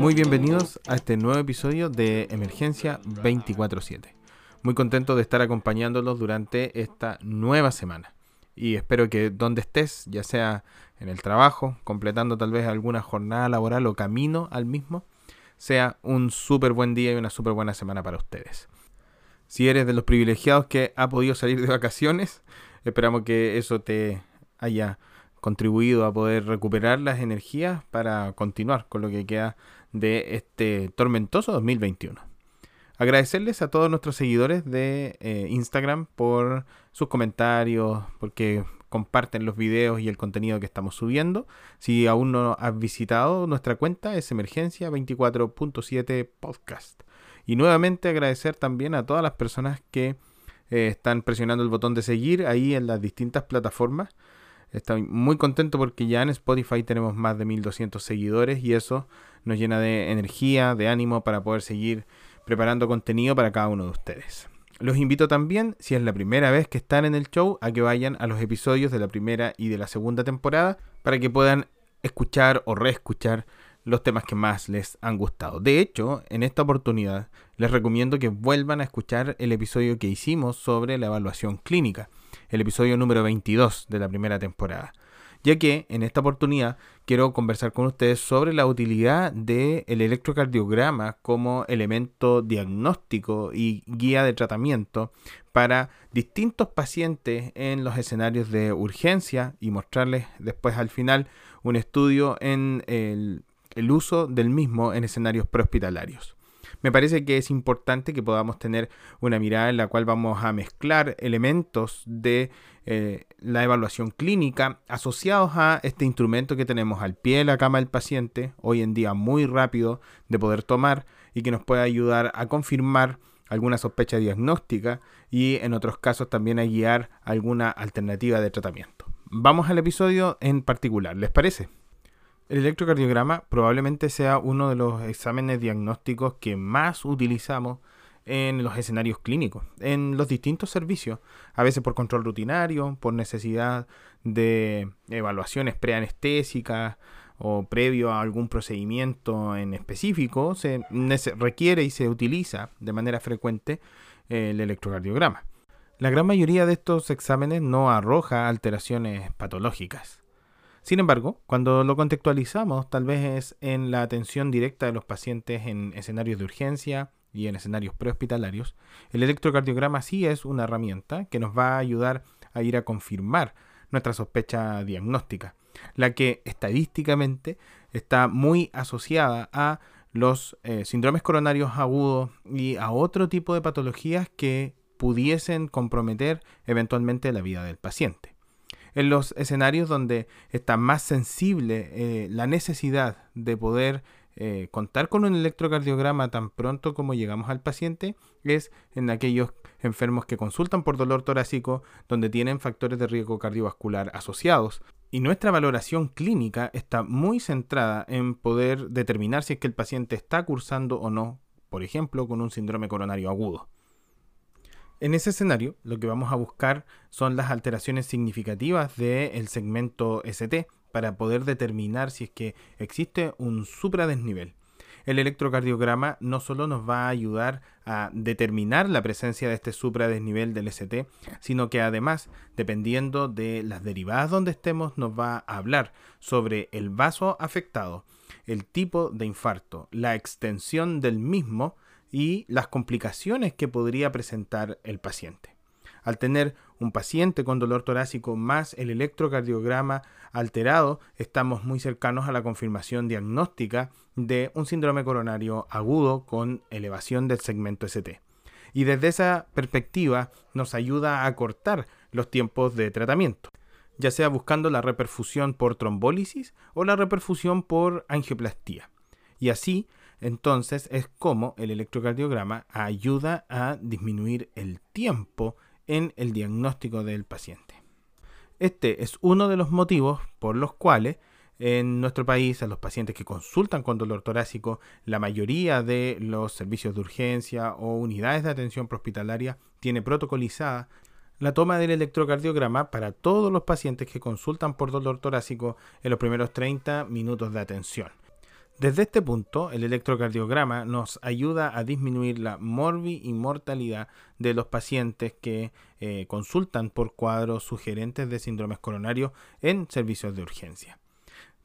Muy bienvenidos a este nuevo episodio de Emergencia 24/7. Muy contento de estar acompañándolos durante esta nueva semana. Y espero que donde estés, ya sea en el trabajo, completando tal vez alguna jornada laboral o camino al mismo, sea un súper buen día y una súper buena semana para ustedes. Si eres de los privilegiados que ha podido salir de vacaciones, esperamos que eso te haya contribuido a poder recuperar las energías para continuar con lo que queda de este tormentoso 2021. Agradecerles a todos nuestros seguidores de eh, Instagram por sus comentarios, porque comparten los videos y el contenido que estamos subiendo. Si aún no has visitado nuestra cuenta, es Emergencia 24.7 Podcast. Y nuevamente agradecer también a todas las personas que eh, están presionando el botón de seguir ahí en las distintas plataformas. Estoy muy contento porque ya en Spotify tenemos más de 1200 seguidores y eso nos llena de energía, de ánimo para poder seguir preparando contenido para cada uno de ustedes. Los invito también, si es la primera vez que están en el show, a que vayan a los episodios de la primera y de la segunda temporada para que puedan escuchar o reescuchar los temas que más les han gustado. De hecho, en esta oportunidad les recomiendo que vuelvan a escuchar el episodio que hicimos sobre la evaluación clínica el episodio número 22 de la primera temporada, ya que en esta oportunidad quiero conversar con ustedes sobre la utilidad del electrocardiograma como elemento diagnóstico y guía de tratamiento para distintos pacientes en los escenarios de urgencia y mostrarles después al final un estudio en el, el uso del mismo en escenarios prehospitalarios me parece que es importante que podamos tener una mirada en la cual vamos a mezclar elementos de eh, la evaluación clínica asociados a este instrumento que tenemos al pie de la cama del paciente, hoy en día muy rápido de poder tomar y que nos puede ayudar a confirmar alguna sospecha diagnóstica y en otros casos también a guiar alguna alternativa de tratamiento. Vamos al episodio en particular, ¿les parece? El electrocardiograma probablemente sea uno de los exámenes diagnósticos que más utilizamos en los escenarios clínicos, en los distintos servicios, a veces por control rutinario, por necesidad de evaluaciones preanestésicas o previo a algún procedimiento en específico, se requiere y se utiliza de manera frecuente el electrocardiograma. La gran mayoría de estos exámenes no arroja alteraciones patológicas. Sin embargo, cuando lo contextualizamos, tal vez es en la atención directa de los pacientes en escenarios de urgencia y en escenarios prehospitalarios, el electrocardiograma sí es una herramienta que nos va a ayudar a ir a confirmar nuestra sospecha diagnóstica, la que estadísticamente está muy asociada a los eh, síndromes coronarios agudos y a otro tipo de patologías que pudiesen comprometer eventualmente la vida del paciente en los escenarios donde está más sensible eh, la necesidad de poder eh, contar con un electrocardiograma tan pronto como llegamos al paciente es en aquellos enfermos que consultan por dolor torácico donde tienen factores de riesgo cardiovascular asociados. Y nuestra valoración clínica está muy centrada en poder determinar si es que el paciente está cursando o no, por ejemplo, con un síndrome coronario agudo. En ese escenario, lo que vamos a buscar son las alteraciones significativas del segmento ST para poder determinar si es que existe un supradesnivel. El electrocardiograma no solo nos va a ayudar a determinar la presencia de este supradesnivel del ST, sino que además, dependiendo de las derivadas donde estemos, nos va a hablar sobre el vaso afectado, el tipo de infarto, la extensión del mismo, y las complicaciones que podría presentar el paciente. Al tener un paciente con dolor torácico más el electrocardiograma alterado, estamos muy cercanos a la confirmación diagnóstica de un síndrome coronario agudo con elevación del segmento ST. Y desde esa perspectiva nos ayuda a cortar los tiempos de tratamiento, ya sea buscando la reperfusión por trombólisis o la reperfusión por angioplastía. Y así entonces es como el electrocardiograma ayuda a disminuir el tiempo en el diagnóstico del paciente. Este es uno de los motivos por los cuales en nuestro país a los pacientes que consultan con dolor torácico, la mayoría de los servicios de urgencia o unidades de atención prehospitalaria tiene protocolizada la toma del electrocardiograma para todos los pacientes que consultan por dolor torácico en los primeros 30 minutos de atención. Desde este punto, el electrocardiograma nos ayuda a disminuir la morbi y mortalidad de los pacientes que eh, consultan por cuadros sugerentes de síndromes coronarios en servicios de urgencia.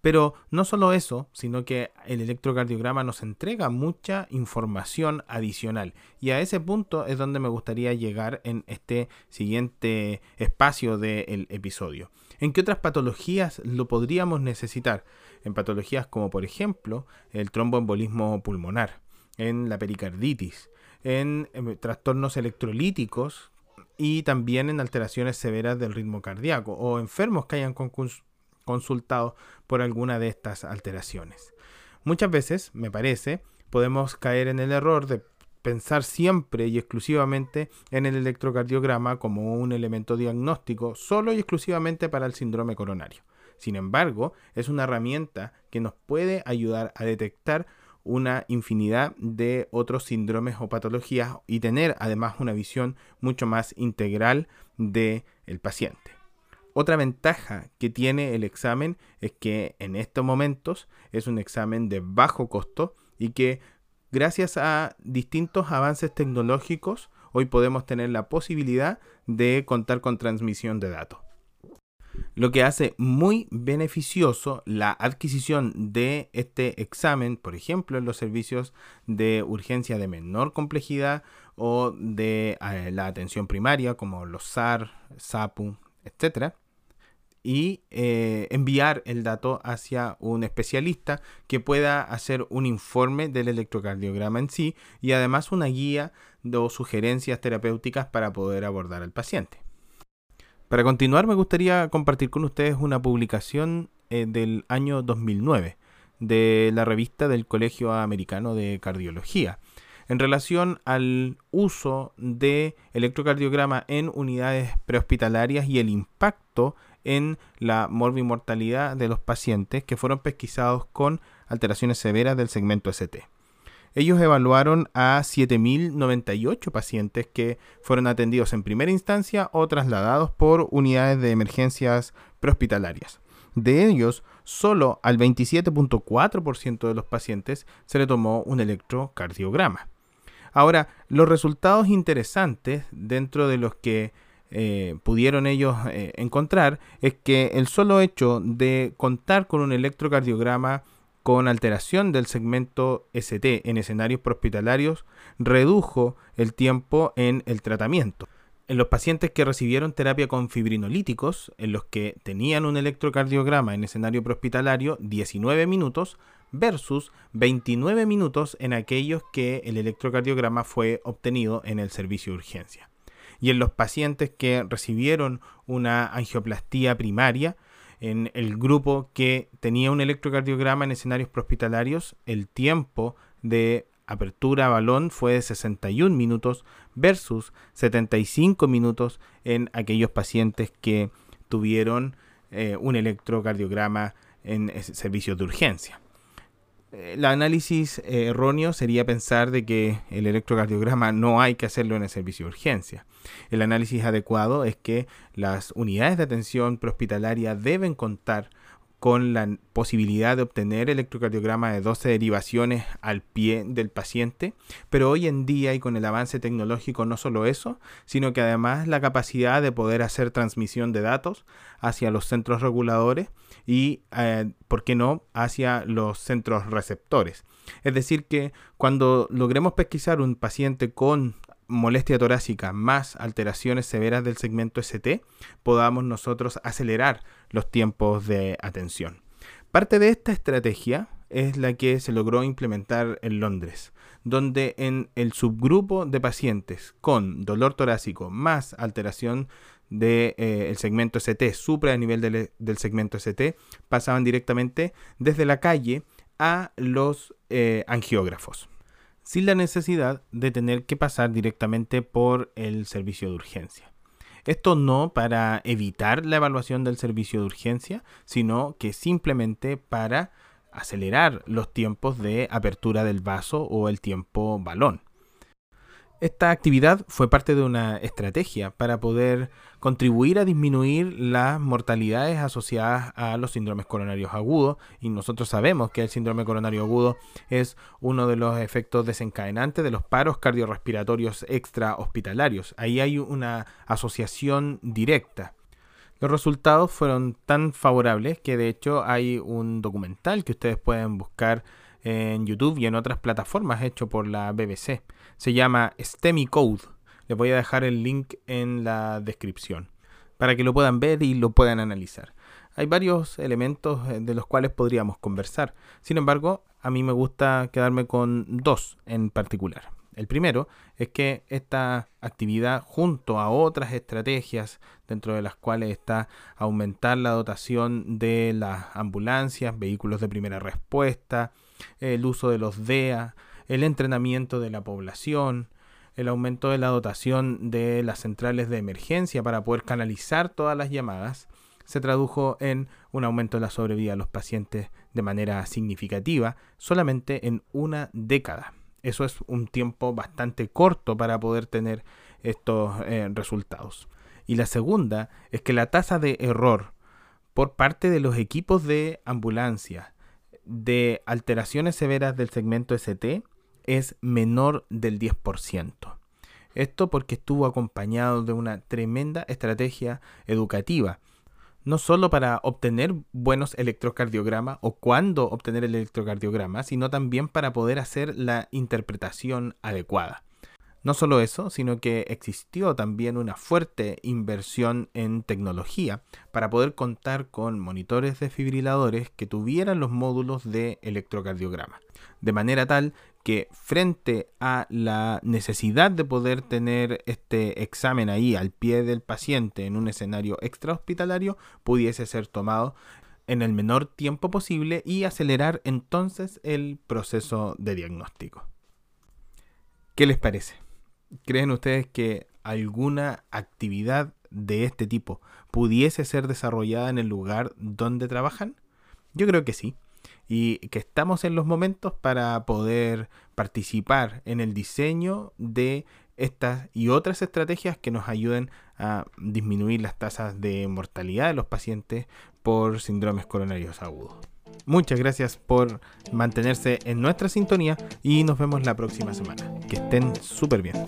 Pero no solo eso, sino que el electrocardiograma nos entrega mucha información adicional. Y a ese punto es donde me gustaría llegar en este siguiente espacio del episodio. ¿En qué otras patologías lo podríamos necesitar? En patologías como por ejemplo el tromboembolismo pulmonar, en la pericarditis, en, en trastornos electrolíticos y también en alteraciones severas del ritmo cardíaco o enfermos que hayan consultado por alguna de estas alteraciones. Muchas veces, me parece, podemos caer en el error de pensar siempre y exclusivamente en el electrocardiograma como un elemento diagnóstico solo y exclusivamente para el síndrome coronario. Sin embargo, es una herramienta que nos puede ayudar a detectar una infinidad de otros síndromes o patologías y tener además una visión mucho más integral del el paciente. Otra ventaja que tiene el examen es que en estos momentos es un examen de bajo costo y que gracias a distintos avances tecnológicos hoy podemos tener la posibilidad de contar con transmisión de datos. Lo que hace muy beneficioso la adquisición de este examen, por ejemplo, en los servicios de urgencia de menor complejidad o de eh, la atención primaria, como los SAR, SAPU, etc y eh, enviar el dato hacia un especialista que pueda hacer un informe del electrocardiograma en sí y además una guía o sugerencias terapéuticas para poder abordar al paciente. Para continuar me gustaría compartir con ustedes una publicación eh, del año 2009 de la revista del Colegio Americano de Cardiología en relación al uso de electrocardiograma en unidades prehospitalarias y el impacto en la morbimortalidad de los pacientes que fueron pesquisados con alteraciones severas del segmento ST. Ellos evaluaron a 7.098 pacientes que fueron atendidos en primera instancia o trasladados por unidades de emergencias prehospitalarias. De ellos, solo al 27.4% de los pacientes se le tomó un electrocardiograma. Ahora, los resultados interesantes dentro de los que eh, pudieron ellos eh, encontrar es que el solo hecho de contar con un electrocardiograma con alteración del segmento ST en escenarios prehospitalarios redujo el tiempo en el tratamiento. En los pacientes que recibieron terapia con fibrinolíticos, en los que tenían un electrocardiograma en escenario prehospitalario, 19 minutos versus 29 minutos en aquellos que el electrocardiograma fue obtenido en el servicio de urgencia y en los pacientes que recibieron una angioplastía primaria, en el grupo que tenía un electrocardiograma en escenarios prehospitalarios, el tiempo de apertura a balón fue de 61 minutos versus 75 minutos en aquellos pacientes que tuvieron eh, un electrocardiograma en servicios de urgencia. El análisis erróneo sería pensar de que el electrocardiograma no hay que hacerlo en el servicio de urgencia. El análisis adecuado es que las unidades de atención prehospitalaria deben contar con la posibilidad de obtener electrocardiograma de 12 derivaciones al pie del paciente, pero hoy en día y con el avance tecnológico no solo eso, sino que además la capacidad de poder hacer transmisión de datos hacia los centros reguladores y, eh, ¿por qué no?, hacia los centros receptores. Es decir, que cuando logremos pesquisar un paciente con molestia torácica más alteraciones severas del segmento ST, podamos nosotros acelerar los tiempos de atención. Parte de esta estrategia es la que se logró implementar en Londres, donde en el subgrupo de pacientes con dolor torácico más alteración del eh, segmento ST, supra el nivel del, segmento ST, pasaban directamente desde la calle a los eh, angiógrafos sin la necesidad de tener que pasar directamente por el servicio de urgencia. Esto no para evitar la evaluación del servicio de urgencia, sino que simplemente para acelerar los tiempos de apertura del vaso o el tiempo balón. Esta actividad fue parte de una estrategia para poder contribuir a disminuir las mortalidades asociadas a los síndromes coronarios agudos y nosotros sabemos que el síndrome coronario agudo es uno de los efectos desencadenantes de los paros cardiorrespiratorios extrahospitalarios. Ahí hay una asociación directa. Los resultados fueron tan favorables que de hecho hay un documental que ustedes pueden buscar en YouTube y en otras plataformas hecho por la BBC. Se llama STEMI Code. Les voy a dejar el link en la descripción para que lo puedan ver y lo puedan analizar. Hay varios elementos eh, de los cuales podríamos conversar. Sin embargo, a mí me gusta quedarme con dos en particular. El primero es que esta actividad, junto a otras estrategias, dentro de las cuales está aumentar la dotación de las ambulancias, vehículos de primera respuesta, el uso de los DEA, el entrenamiento de la población, el aumento de la dotación de las centrales de emergencia para poder canalizar todas las llamadas, se tradujo en un aumento de la sobrevida de los pacientes de manera significativa solamente en una década. Eso es un tiempo bastante corto para poder tener estos eh, resultados. Y la segunda es que la tasa de error por parte de los equipos de ambulancia de alteraciones severas del segmento ST es menor del 10%. Esto porque estuvo acompañado de una tremenda estrategia educativa, no solo para obtener buenos electrocardiogramas o cuándo obtener el electrocardiograma, sino también para poder hacer la interpretación adecuada. No solo eso, sino que existió también una fuerte inversión en tecnología para poder contar con monitores desfibriladores que tuvieran los módulos de electrocardiograma. De manera tal que frente a la necesidad de poder tener este examen ahí al pie del paciente en un escenario extrahospitalario pudiese ser tomado en el menor tiempo posible y acelerar entonces el proceso de diagnóstico. ¿Qué les parece? ¿Creen ustedes que alguna actividad de este tipo pudiese ser desarrollada en el lugar donde trabajan? Yo creo que sí. Y que estamos en los momentos para poder participar en el diseño de estas y otras estrategias que nos ayuden a disminuir las tasas de mortalidad de los pacientes por síndromes coronarios agudos. Muchas gracias por mantenerse en nuestra sintonía y nos vemos la próxima semana. Que estén súper bien.